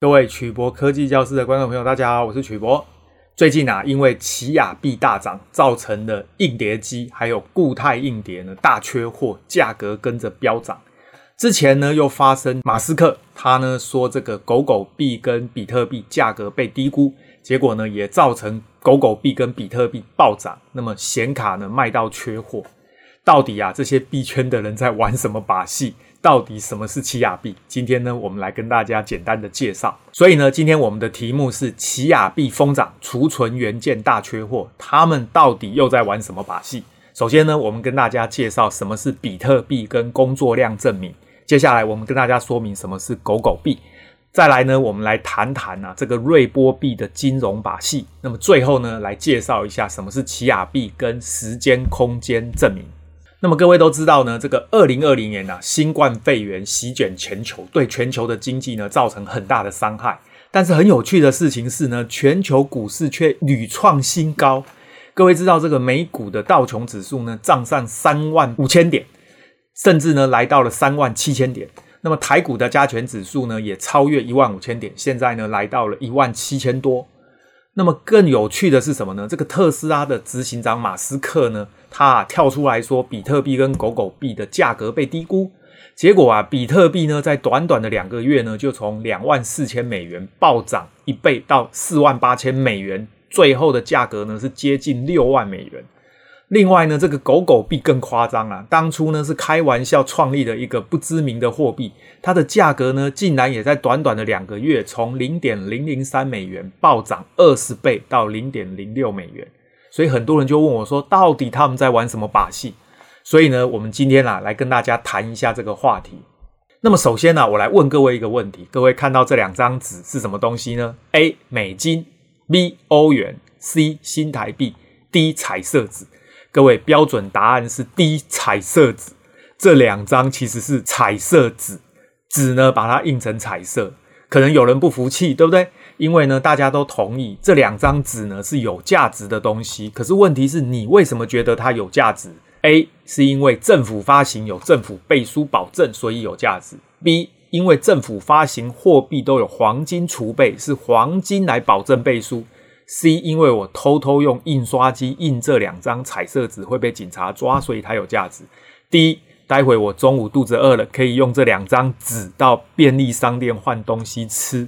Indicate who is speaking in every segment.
Speaker 1: 各位曲博科技教室的观众朋友，大家好，我是曲博。最近啊，因为奇亚币大涨，造成的硬碟机还有固态硬碟呢大缺货，价格跟着飙涨。之前呢，又发生马斯克他呢说这个狗狗币跟比特币价格被低估，结果呢也造成狗狗币跟比特币暴涨。那么显卡呢卖到缺货，到底啊这些币圈的人在玩什么把戏？到底什么是奇亚币？今天呢，我们来跟大家简单的介绍。所以呢，今天我们的题目是奇亚币疯涨，储存元件大缺货，他们到底又在玩什么把戏？首先呢，我们跟大家介绍什么是比特币跟工作量证明。接下来，我们跟大家说明什么是狗狗币。再来呢，我们来谈谈啊这个瑞波币的金融把戏。那么最后呢，来介绍一下什么是奇亚币跟时间空间证明。那么各位都知道呢，这个二零二零年啊，新冠肺炎席卷全球，对全球的经济呢造成很大的伤害。但是很有趣的事情是呢，全球股市却屡创新高。各位知道这个美股的道琼指数呢，涨上三万五千点，甚至呢来到了三万七千点。那么台股的加权指数呢，也超越一万五千点，现在呢来到了一万七千多。那么更有趣的是什么呢？这个特斯拉的执行长马斯克呢，他跳出来说，比特币跟狗狗币的价格被低估。结果啊，比特币呢，在短短的两个月呢，就从两万四千美元暴涨一倍到四万八千美元，最后的价格呢是接近六万美元。另外呢，这个狗狗币更夸张啊！当初呢是开玩笑创立的一个不知名的货币，它的价格呢竟然也在短短的两个月，从零点零零三美元暴涨二十倍到零点零六美元。所以很多人就问我说，到底他们在玩什么把戏？所以呢，我们今天啊来跟大家谈一下这个话题。那么首先呢，我来问各位一个问题：各位看到这两张纸是什么东西呢？A. 美金，B. 欧元，C. 新台币，D. 彩色纸。各位，标准答案是 D 彩色纸。这两张其实是彩色纸，纸呢把它印成彩色。可能有人不服气，对不对？因为呢大家都同意这两张纸呢是有价值的东西。可是问题是你为什么觉得它有价值？A 是因为政府发行有政府背书保证，所以有价值。B 因为政府发行货币都有黄金储备，是黄金来保证背书。C，因为我偷偷用印刷机印这两张彩色纸会被警察抓，所以它有价值。D，待会我中午肚子饿了，可以用这两张纸到便利商店换东西吃。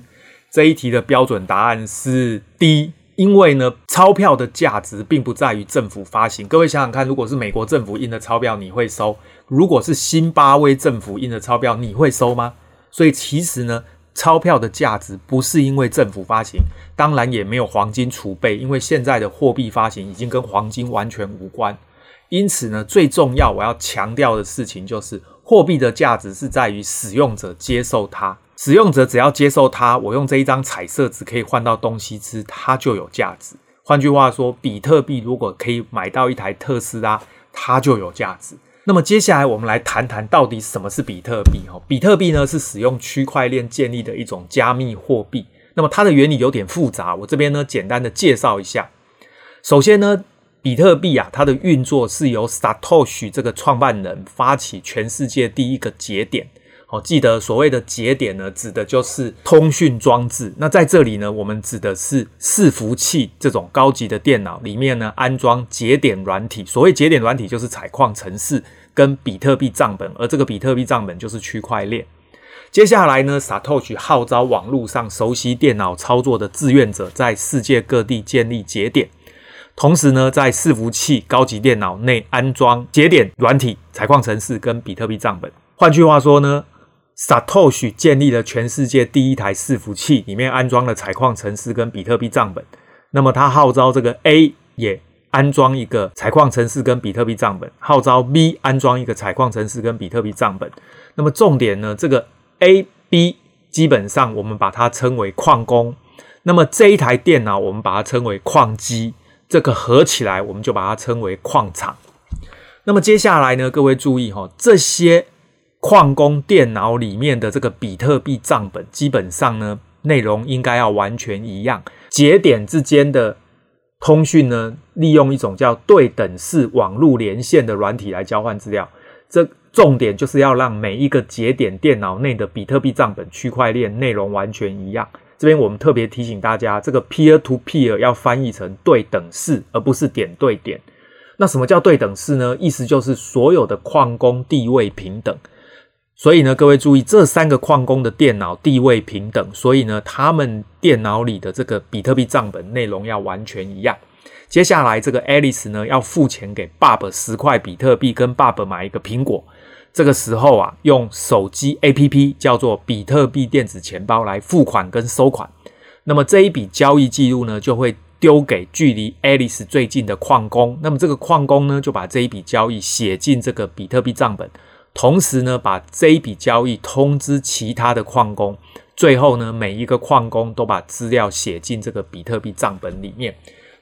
Speaker 1: 这一题的标准答案是 D，因为呢，钞票的价值并不在于政府发行。各位想想看，如果是美国政府印的钞票，你会收？如果是新巴威政府印的钞票，你会收吗？所以其实呢。钞票的价值不是因为政府发行，当然也没有黄金储备，因为现在的货币发行已经跟黄金完全无关。因此呢，最重要我要强调的事情就是，货币的价值是在于使用者接受它。使用者只要接受它，我用这一张彩色纸可以换到东西吃，它就有价值。换句话说，比特币如果可以买到一台特斯拉，它就有价值。那么接下来我们来谈谈到底什么是比特币哈？比特币呢是使用区块链建立的一种加密货币。那么它的原理有点复杂，我这边呢简单的介绍一下。首先呢，比特币啊，它的运作是由 Satoshi 这个创办人发起全世界第一个节点。好，记得所谓的节点呢，指的就是通讯装置。那在这里呢，我们指的是伺服器这种高级的电脑里面呢，安装节点软体。所谓节点软体，就是采矿程式跟比特币账本，而这个比特币账本就是区块链。接下来呢，Satoshi 号召网络上熟悉电脑操作的志愿者，在世界各地建立节点，同时呢，在伺服器高级电脑内安装节点软体、采矿程式跟比特币账本。换句话说呢，Satoshi 建立了全世界第一台伺服器，里面安装了采矿程式跟比特币账本。那么他号召这个 A 也安装一个采矿程式跟比特币账本，号召 B 安装一个采矿程式跟比特币账本。那么重点呢，这个 A、B 基本上我们把它称为矿工。那么这一台电脑我们把它称为矿机，这个合起来我们就把它称为矿场。那么接下来呢，各位注意哈，这些。矿工电脑里面的这个比特币账本，基本上呢，内容应该要完全一样。节点之间的通讯呢，利用一种叫对等式网络连线的软体来交换资料。这重点就是要让每一个节点电脑内的比特币账本区块链内容完全一样。这边我们特别提醒大家，这个 peer to peer 要翻译成对等式，而不是点对点。那什么叫对等式呢？意思就是所有的矿工地位平等。所以呢，各位注意，这三个矿工的电脑地位平等，所以呢，他们电脑里的这个比特币账本内容要完全一样。接下来，这个 Alice 呢要付钱给 Bob 十块比特币，跟 Bob 买一个苹果。这个时候啊，用手机 APP 叫做比特币电子钱包来付款跟收款。那么这一笔交易记录呢，就会丢给距离 Alice 最近的矿工。那么这个矿工呢，就把这一笔交易写进这个比特币账本。同时呢，把这一笔交易通知其他的矿工，最后呢，每一个矿工都把资料写进这个比特币账本里面。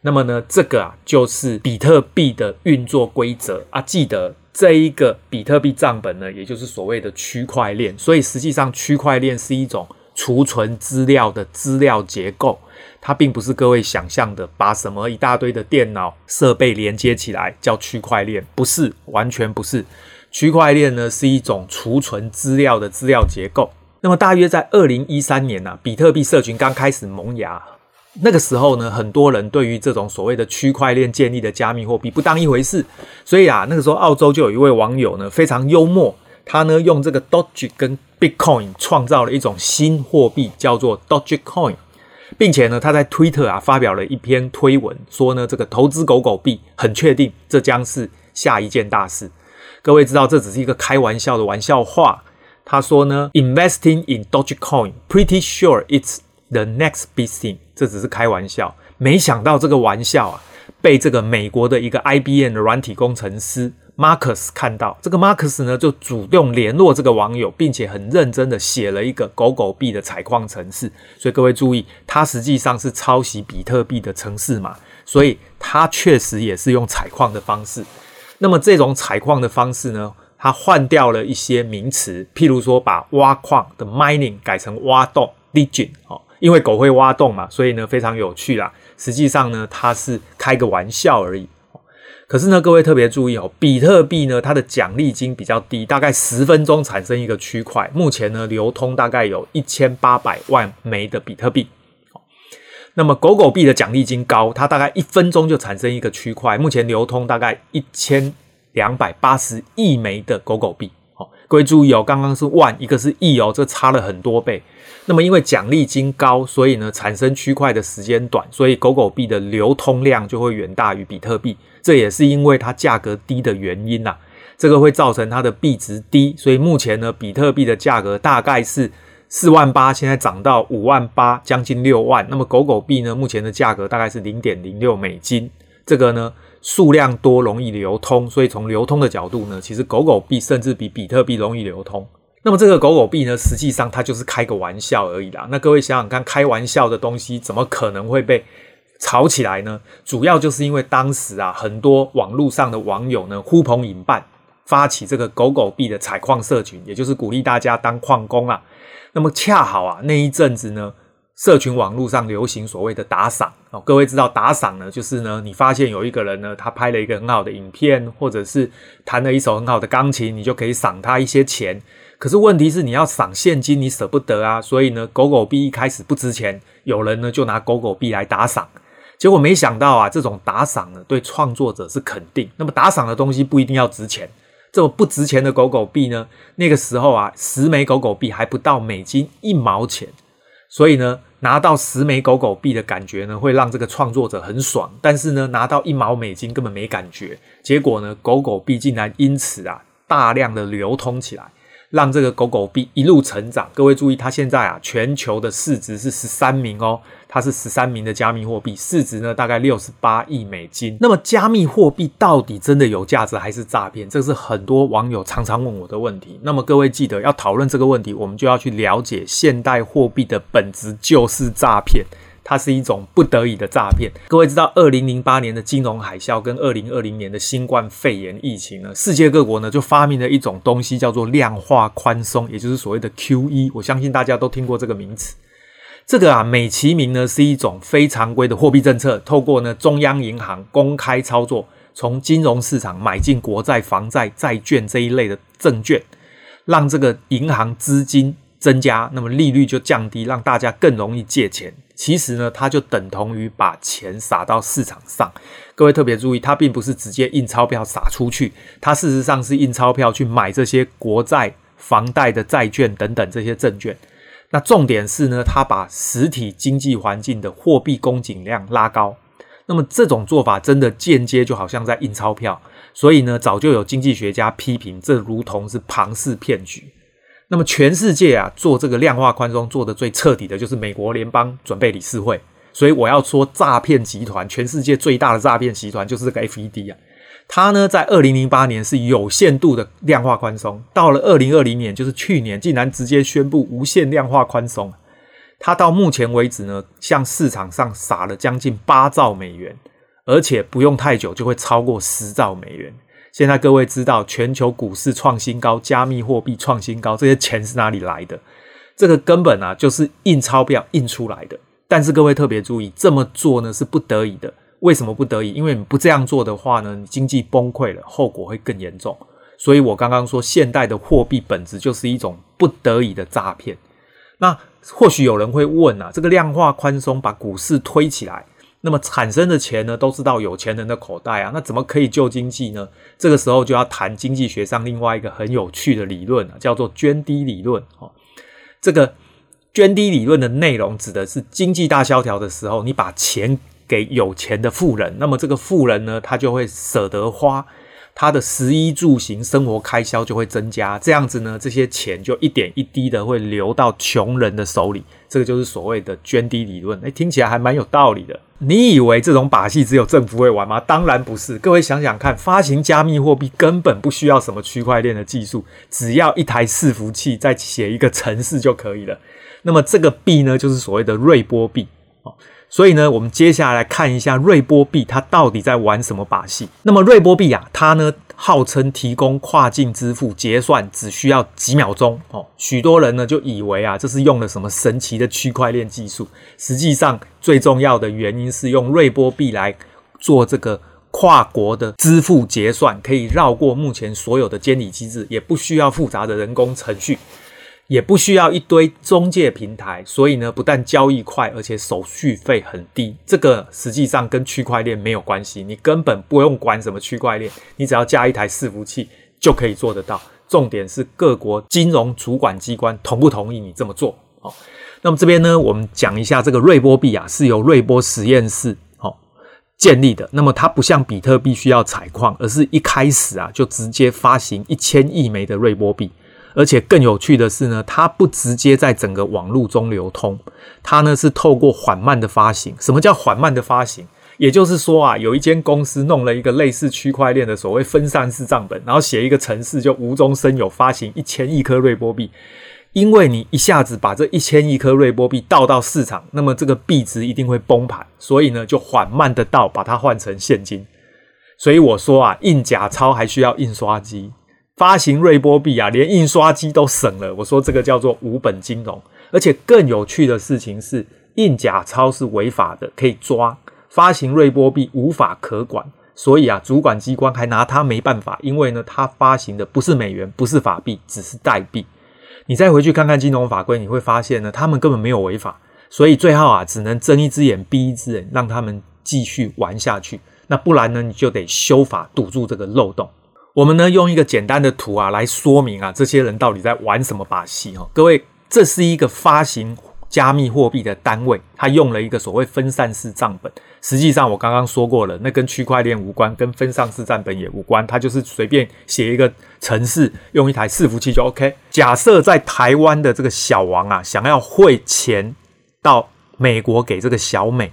Speaker 1: 那么呢，这个啊，就是比特币的运作规则啊。记得这一个比特币账本呢，也就是所谓的区块链。所以实际上，区块链是一种储存资料的资料结构，它并不是各位想象的把什么一大堆的电脑设备连接起来叫区块链，不是，完全不是。区块链呢是一种储存资料的资料结构。那么大约在二零一三年呢、啊，比特币社群刚开始萌芽，那个时候呢，很多人对于这种所谓的区块链建立的加密货币不当一回事。所以啊，那个时候澳洲就有一位网友呢非常幽默，他呢用这个 Doge 跟 Bitcoin 创造了一种新货币，叫做 Dogecoin，并且呢他在 Twitter 啊发表了一篇推文，说呢这个投资狗狗币很确定这将是下一件大事。各位知道这只是一个开玩笑的玩笑话。他说呢，Investing in Dogecoin, pretty sure it's the next big thing。这只是开玩笑，没想到这个玩笑啊，被这个美国的一个 IBM 的软体工程师 Marcus 看到。这个 Marcus 呢，就主动联络这个网友，并且很认真的写了一个狗狗币的采矿程式。所以各位注意，他实际上是抄袭比特币的程式嘛，所以他确实也是用采矿的方式。那么这种采矿的方式呢，它换掉了一些名词，譬如说把挖矿的 mining 改成挖洞 digging 哦，因为狗会挖洞嘛，所以呢非常有趣啦。实际上呢，它是开个玩笑而已。可是呢，各位特别注意哦，比特币呢它的奖励金比较低，大概十分钟产生一个区块，目前呢流通大概有一千八百万枚的比特币。那么狗狗币的奖励金高，它大概一分钟就产生一个区块，目前流通大概一千两百八十亿枚的狗狗币。好、各位注意哦，刚刚是万，一个是亿哦，这差了很多倍。那么因为奖励金高，所以呢产生区块的时间短，所以狗狗币的流通量就会远大于比特币。这也是因为它价格低的原因呐、啊，这个会造成它的币值低，所以目前呢比特币的价格大概是。四万八，现在涨到五万八，将近六万。那么狗狗币呢？目前的价格大概是零点零六美金。这个呢，数量多，容易流通，所以从流通的角度呢，其实狗狗币甚至比比特币容易流通。那么这个狗狗币呢，实际上它就是开个玩笑而已啦。那各位想想看，开玩笑的东西怎么可能会被吵起来呢？主要就是因为当时啊，很多网络上的网友呢，呼朋引伴，发起这个狗狗币的采矿社群，也就是鼓励大家当矿工啊。那么恰好啊，那一阵子呢，社群网络上流行所谓的打赏哦。各位知道打赏呢，就是呢，你发现有一个人呢，他拍了一个很好的影片，或者是弹了一首很好的钢琴，你就可以赏他一些钱。可是问题是，你要赏现金，你舍不得啊。所以呢，狗狗币一开始不值钱，有人呢就拿狗狗币来打赏。结果没想到啊，这种打赏呢，对创作者是肯定。那么打赏的东西不一定要值钱。这么不值钱的狗狗币呢？那个时候啊，十枚狗狗币还不到美金一毛钱，所以呢，拿到十枚狗狗币的感觉呢，会让这个创作者很爽。但是呢，拿到一毛美金根本没感觉。结果呢，狗狗币竟然因此啊，大量的流通起来。让这个狗狗币一路成长。各位注意，它现在啊，全球的市值是十三名哦，它是十三名的加密货币，市值呢大概六十八亿美金。那么，加密货币到底真的有价值还是诈骗？这是很多网友常常问我的问题。那么，各位记得要讨论这个问题，我们就要去了解现代货币的本质就是诈骗。它是一种不得已的诈骗。各位知道，二零零八年的金融海啸跟二零二零年的新冠肺炎疫情呢，世界各国呢就发明了一种东西，叫做量化宽松，也就是所谓的 QE。我相信大家都听过这个名词。这个啊，美其名呢是一种非常规的货币政策，透过呢中央银行公开操作，从金融市场买进国债、房债、债券这一类的证券，让这个银行资金增加，那么利率就降低，让大家更容易借钱。其实呢，它就等同于把钱撒到市场上。各位特别注意，它并不是直接印钞票撒出去，它事实上是印钞票去买这些国债、房贷的债券等等这些证券。那重点是呢，它把实体经济环境的货币供给量拉高。那么这种做法真的间接就好像在印钞票，所以呢，早就有经济学家批评，这如同是庞氏骗局。那么全世界啊，做这个量化宽松做的最彻底的就是美国联邦准备理事会，所以我要说诈骗集团，全世界最大的诈骗集团就是这个 FED 啊。它呢，在二零零八年是有限度的量化宽松，到了二零二零年，就是去年，竟然直接宣布无限量化宽松。它到目前为止呢，向市场上撒了将近八兆美元，而且不用太久就会超过十兆美元。现在各位知道全球股市创新高，加密货币创新高，这些钱是哪里来的？这个根本啊就是印钞票印出来的。但是各位特别注意，这么做呢是不得已的。为什么不得已？因为你不这样做的话呢，你经济崩溃了，后果会更严重。所以我刚刚说，现代的货币本质就是一种不得已的诈骗。那或许有人会问啊，这个量化宽松把股市推起来。那么产生的钱呢，都是到有钱人的口袋啊，那怎么可以救经济呢？这个时候就要谈经济学上另外一个很有趣的理论啊，叫做涓滴理论。哦，这个涓滴理论的内容指的是经济大萧条的时候，你把钱给有钱的富人，那么这个富人呢，他就会舍得花。他的食衣住行生活开销就会增加，这样子呢，这些钱就一点一滴的会流到穷人的手里，这个就是所谓的涓滴理论。诶，听起来还蛮有道理的。你以为这种把戏只有政府会玩吗？当然不是。各位想想看，发行加密货币根本不需要什么区块链的技术，只要一台伺服器再写一个程式就可以了。那么这个币呢，就是所谓的瑞波币哦。所以呢，我们接下来看一下瑞波币它到底在玩什么把戏。那么瑞波币啊，它呢号称提供跨境支付结算只需要几秒钟哦。许多人呢就以为啊，这是用了什么神奇的区块链技术。实际上，最重要的原因是用瑞波币来做这个跨国的支付结算，可以绕过目前所有的监理机制，也不需要复杂的人工程序。也不需要一堆中介平台，所以呢，不但交易快，而且手续费很低。这个实际上跟区块链没有关系，你根本不用管什么区块链，你只要加一台伺服器就可以做得到。重点是各国金融主管机关同不同意你这么做。好，那么这边呢，我们讲一下这个瑞波币啊，是由瑞波实验室好建立的。那么它不像比特币需要采矿，而是一开始啊就直接发行一千亿枚的瑞波币。而且更有趣的是呢，它不直接在整个网络中流通，它呢是透过缓慢的发行。什么叫缓慢的发行？也就是说啊，有一间公司弄了一个类似区块链的所谓分散式账本，然后写一个程式，就无中生有发行一千亿颗瑞波币。因为你一下子把这一千亿颗瑞波币倒到市场，那么这个币值一定会崩盘，所以呢就缓慢的倒，把它换成现金。所以我说啊，印假钞还需要印刷机。发行瑞波币啊，连印刷机都省了。我说这个叫做无本金融，而且更有趣的事情是，印假钞是违法的，可以抓；发行瑞波币无法可管，所以啊，主管机关还拿它没办法，因为呢，它发行的不是美元，不是法币，只是代币。你再回去看看金融法规，你会发现呢，他们根本没有违法，所以最后啊，只能睁一只眼闭一只眼，让他们继续玩下去。那不然呢，你就得修法堵住这个漏洞。我们呢，用一个简单的图啊来说明啊，这些人到底在玩什么把戏哈？各位，这是一个发行加密货币的单位，他用了一个所谓分散式账本。实际上我刚刚说过了，那跟区块链无关，跟分散式账本也无关，他就是随便写一个程式，用一台伺服器就 OK。假设在台湾的这个小王啊，想要汇钱到美国给这个小美，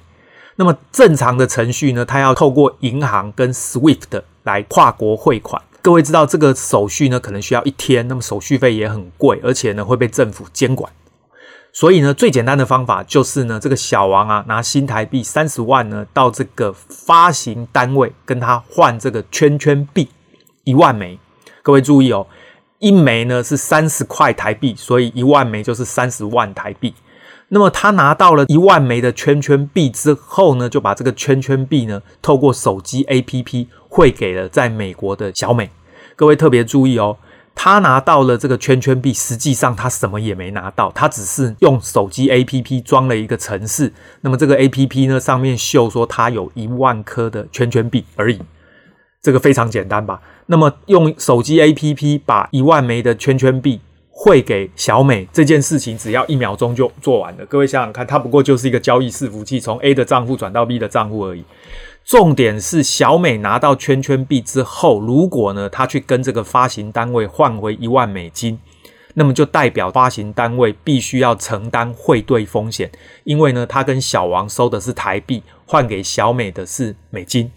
Speaker 1: 那么正常的程序呢，他要透过银行跟 SWIFT 来跨国汇款。各位知道这个手续呢，可能需要一天，那么手续费也很贵，而且呢会被政府监管。所以呢，最简单的方法就是呢，这个小王啊，拿新台币三十万呢，到这个发行单位跟他换这个圈圈币一万枚。各位注意哦，一枚呢是三十块台币，所以一万枚就是三十万台币。那么他拿到了一万枚的圈圈币之后呢，就把这个圈圈币呢，透过手机 APP 汇给了在美国的小美。各位特别注意哦，他拿到了这个圈圈币，实际上他什么也没拿到，他只是用手机 APP 装了一个程式。那么这个 APP 呢，上面秀说他有一万颗的圈圈币而已，这个非常简单吧？那么用手机 APP 把一万枚的圈圈币。汇给小美这件事情只要一秒钟就做完了。各位想想看，它不过就是一个交易伺服器，从 A 的账户转到 B 的账户而已。重点是小美拿到圈圈币之后，如果呢她去跟这个发行单位换回一万美金，那么就代表发行单位必须要承担汇兑风险，因为呢他跟小王收的是台币，换给小美的是美金。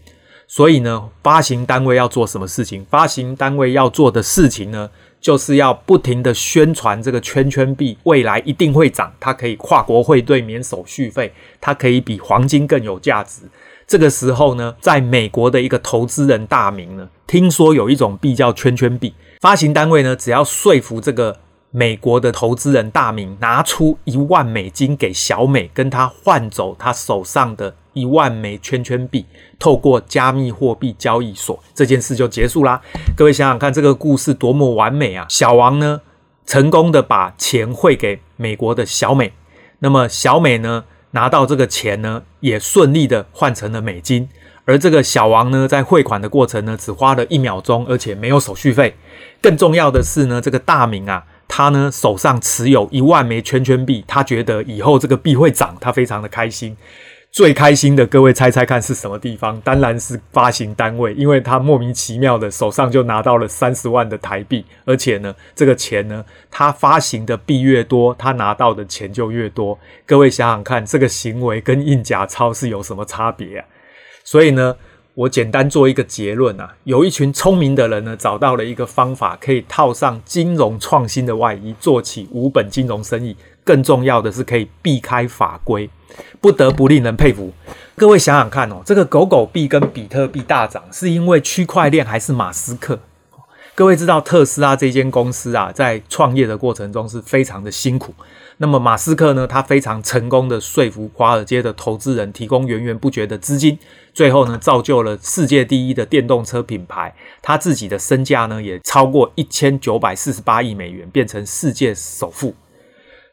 Speaker 1: 所以呢，发行单位要做什么事情？发行单位要做的事情呢，就是要不停的宣传这个圈圈币未来一定会涨，它可以跨国汇兑免手续费，它可以比黄金更有价值。这个时候呢，在美国的一个投资人大名呢，听说有一种币叫圈圈币，发行单位呢，只要说服这个美国的投资人大明拿出一万美金给小美，跟他换走他手上的。一万枚圈圈币，透过加密货币交易所，这件事就结束啦。各位想想看，这个故事多么完美啊！小王呢，成功的把钱汇给美国的小美，那么小美呢，拿到这个钱呢，也顺利的换成了美金。而这个小王呢，在汇款的过程呢，只花了一秒钟，而且没有手续费。更重要的是呢，这个大明啊，他呢手上持有一万枚圈圈币，他觉得以后这个币会涨，他非常的开心。最开心的，各位猜猜看是什么地方？当然是发行单位，因为他莫名其妙的手上就拿到了三十万的台币，而且呢，这个钱呢，他发行的币越多，他拿到的钱就越多。各位想想看，这个行为跟印假钞是有什么差别啊？所以呢，我简单做一个结论啊，有一群聪明的人呢，找到了一个方法，可以套上金融创新的外衣，做起无本金融生意。更重要的是，可以避开法规。不得不令人佩服。各位想想看哦，这个狗狗币跟比特币大涨，是因为区块链还是马斯克？各位知道特斯拉这间公司啊，在创业的过程中是非常的辛苦。那么马斯克呢，他非常成功的说服华尔街的投资人提供源源不绝的资金，最后呢，造就了世界第一的电动车品牌。他自己的身价呢，也超过一千九百四十八亿美元，变成世界首富。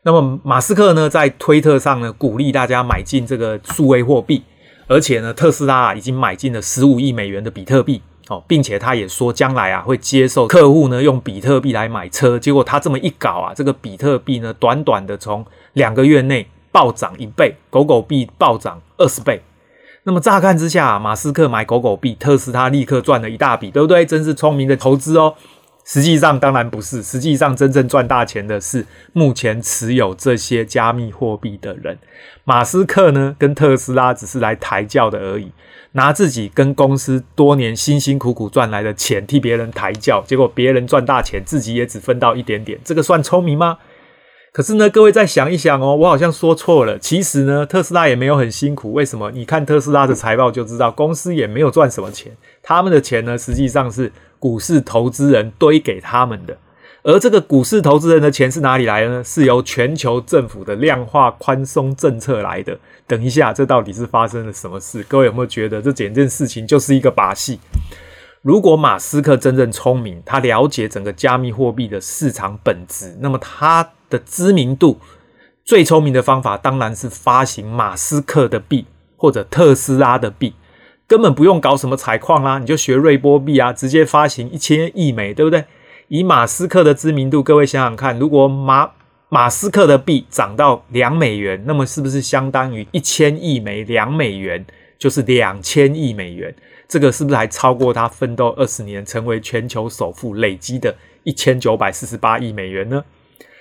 Speaker 1: 那么马斯克呢，在推特上呢，鼓励大家买进这个数位货币，而且呢，特斯拉已经买进了十五亿美元的比特币哦，并且他也说将来啊会接受客户呢用比特币来买车。结果他这么一搞啊，这个比特币呢，短短的从两个月内暴涨一倍，狗狗币暴涨二十倍。那么乍看之下，马斯克买狗狗币，特斯拉立刻赚了一大笔，对不对？真是聪明的投资哦。实际上当然不是，实际上真正赚大钱的是目前持有这些加密货币的人。马斯克呢，跟特斯拉只是来抬轿的而已，拿自己跟公司多年辛辛苦苦赚来的钱替别人抬轿，结果别人赚大钱，自己也只分到一点点，这个算聪明吗？可是呢，各位再想一想哦，我好像说错了。其实呢，特斯拉也没有很辛苦。为什么？你看特斯拉的财报就知道，公司也没有赚什么钱，他们的钱呢，实际上是。股市投资人堆给他们的，而这个股市投资人的钱是哪里来的呢？是由全球政府的量化宽松政策来的。等一下，这到底是发生了什么事？各位有没有觉得这整件事情就是一个把戏？如果马斯克真正聪明，他了解整个加密货币的市场本质，那么他的知名度最聪明的方法当然是发行马斯克的币或者特斯拉的币。根本不用搞什么采矿啦，你就学瑞波币啊，直接发行一千亿枚，对不对？以马斯克的知名度，各位想想看，如果马马斯克的币涨到两美元，那么是不是相当于一千亿枚两美元，就是两千亿美元？这个是不是还超过他奋斗二十年成为全球首富累积的一千九百四十八亿美元呢？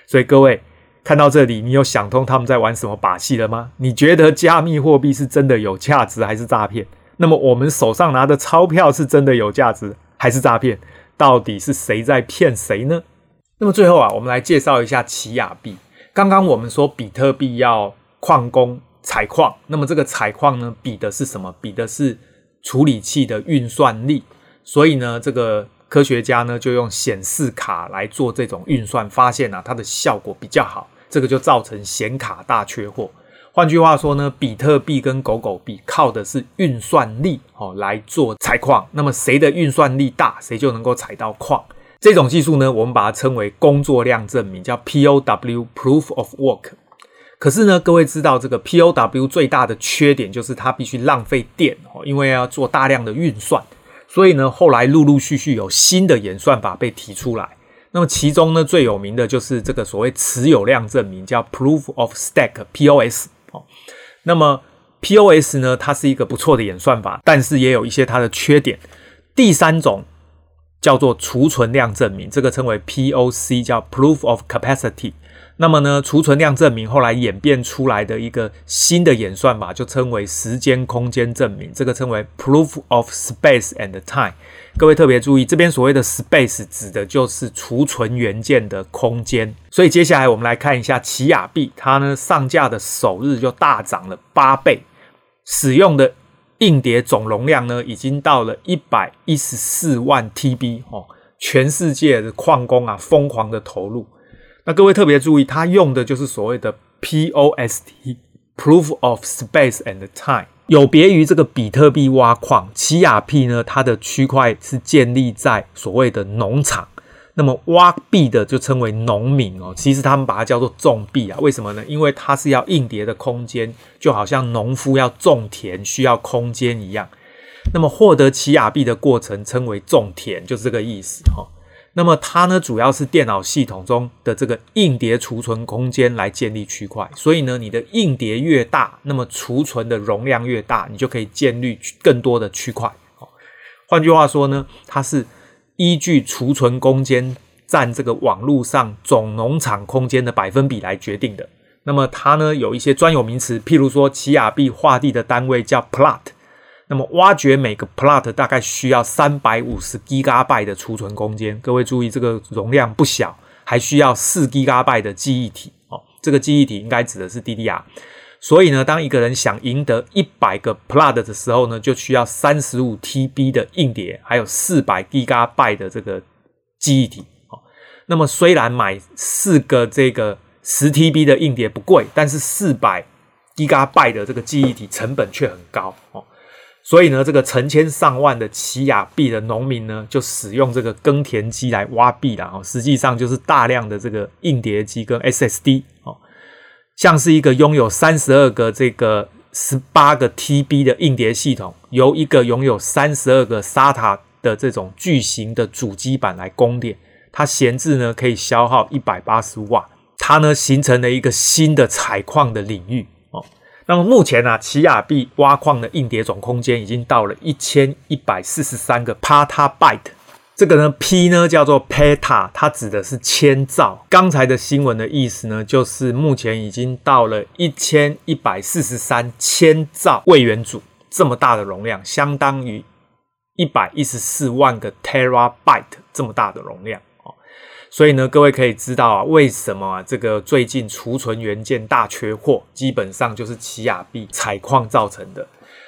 Speaker 1: 所以各位看到这里，你有想通他们在玩什么把戏了吗？你觉得加密货币是真的有价值还是诈骗？那么我们手上拿的钞票是真的有价值还是诈骗？到底是谁在骗谁呢？那么最后啊，我们来介绍一下奇亚币。刚刚我们说比特币要矿工采矿，那么这个采矿呢，比的是什么？比的是处理器的运算力。所以呢，这个科学家呢就用显示卡来做这种运算，发现啊，它的效果比较好。这个就造成显卡大缺货。换句话说呢，比特币跟狗狗币靠的是运算力哦来做采矿，那么谁的运算力大，谁就能够采到矿。这种技术呢，我们把它称为工作量证明，叫 POW（Proof of Work）。可是呢，各位知道这个 POW 最大的缺点就是它必须浪费电哦，因为要做大量的运算。所以呢，后来陆陆续续有新的演算法被提出来。那么其中呢，最有名的就是这个所谓持有量证明，叫 Proof of Stack POS。哦，那么 POS 呢，它是一个不错的演算法，但是也有一些它的缺点。第三种叫做储存量证明，这个称为 POC，叫 Proof of Capacity。那么呢，储存量证明后来演变出来的一个新的演算法，就称为时间空间证明，这个称为 Proof of Space and Time。各位特别注意，这边所谓的 space 指的就是储存元件的空间。所以接下来我们来看一下奇亚币，它呢上架的首日就大涨了八倍，使用的硬碟总容量呢已经到了一百一十四万 TB 哦，全世界的矿工啊疯狂的投入。那各位特别注意，它用的就是所谓的 POST（Proof of Space and Time）。有别于这个比特币挖矿，奇亚币呢，它的区块是建立在所谓的农场，那么挖币的就称为农民哦。其实他们把它叫做种币啊，为什么呢？因为它是要硬碟的空间，就好像农夫要种田需要空间一样。那么获得奇亚币的过程称为种田，就是这个意思哈。那么它呢，主要是电脑系统中的这个硬碟储存空间来建立区块，所以呢，你的硬碟越大，那么储存的容量越大，你就可以建立更多的区块。换句话说呢，它是依据储存空间占这个网络上总农场空间的百分比来决定的。那么它呢，有一些专有名词，譬如说奇亚币画地的单位叫 plot。那么挖掘每个 plot 大概需要三百五十 gg by 的储存空间，各位注意这个容量不小，还需要四 gg by 的记忆体哦。这个记忆体应该指的是 DDR。所以呢，当一个人想赢得一百个 plot 的时候呢，就需要三十五 TB 的硬碟，还有四百 gg by 的这个记忆体哦。那么虽然买四个这个十 TB 的硬碟不贵，但是四百 gg by 的这个记忆体成本却很高哦。所以呢，这个成千上万的奇亚币的农民呢，就使用这个耕田机来挖币了哦。实际上就是大量的这个硬碟机跟 SSD 哦，像是一个拥有三十二个这个十八个 TB 的硬碟系统，由一个拥有三十二个 SATA 的这种巨型的主机板来供电，它闲置呢可以消耗一百八十瓦，它呢形成了一个新的采矿的领域。那么目前呢、啊，奇亚币挖矿的硬碟总空间已经到了一千一百四十三个 petabyte。这个呢，P 呢叫做 peta，它指的是千兆。刚才的新闻的意思呢，就是目前已经到了一千一百四十三千兆位元组这么大的容量，相当于一百一十四万个 terabyte 这么大的容量。所以呢，各位可以知道啊，为什么啊这个最近储存元件大缺货，基本上就是奇亚币采矿造成的。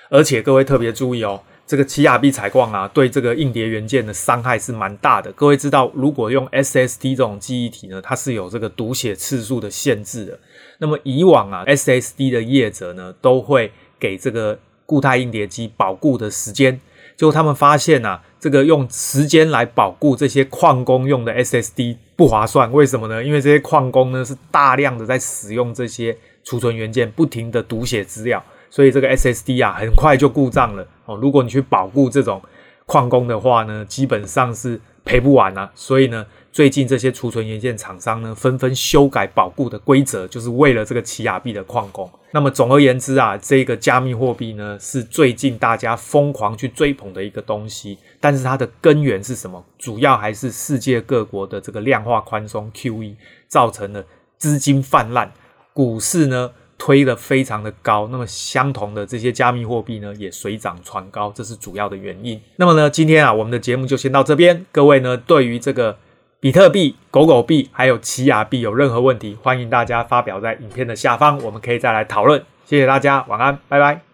Speaker 1: 而且各位特别注意哦，这个奇亚币采矿啊，对这个硬碟元件的伤害是蛮大的。各位知道，如果用 SSD 这种记忆体呢，它是有这个读写次数的限制的。那么以往啊，SSD 的业者呢，都会给这个固态硬碟机保固的时间。就他们发现啊，这个用时间来保固这些矿工用的 SSD 不划算。为什么呢？因为这些矿工呢是大量的在使用这些储存元件，不停的读写资料，所以这个 SSD 啊很快就故障了哦。如果你去保固这种矿工的话呢，基本上是赔不完啊。所以呢。最近这些储存元件厂商呢，纷纷修改保固的规则，就是为了这个奇亚币的矿工。那么总而言之啊，这个加密货币呢，是最近大家疯狂去追捧的一个东西。但是它的根源是什么？主要还是世界各国的这个量化宽松 QE 造成了资金泛滥，股市呢推的非常的高。那么相同的这些加密货币呢，也水涨船高，这是主要的原因。那么呢，今天啊，我们的节目就先到这边。各位呢，对于这个。比特币、狗狗币还有奇亚币有任何问题，欢迎大家发表在影片的下方，我们可以再来讨论。谢谢大家，晚安，拜拜。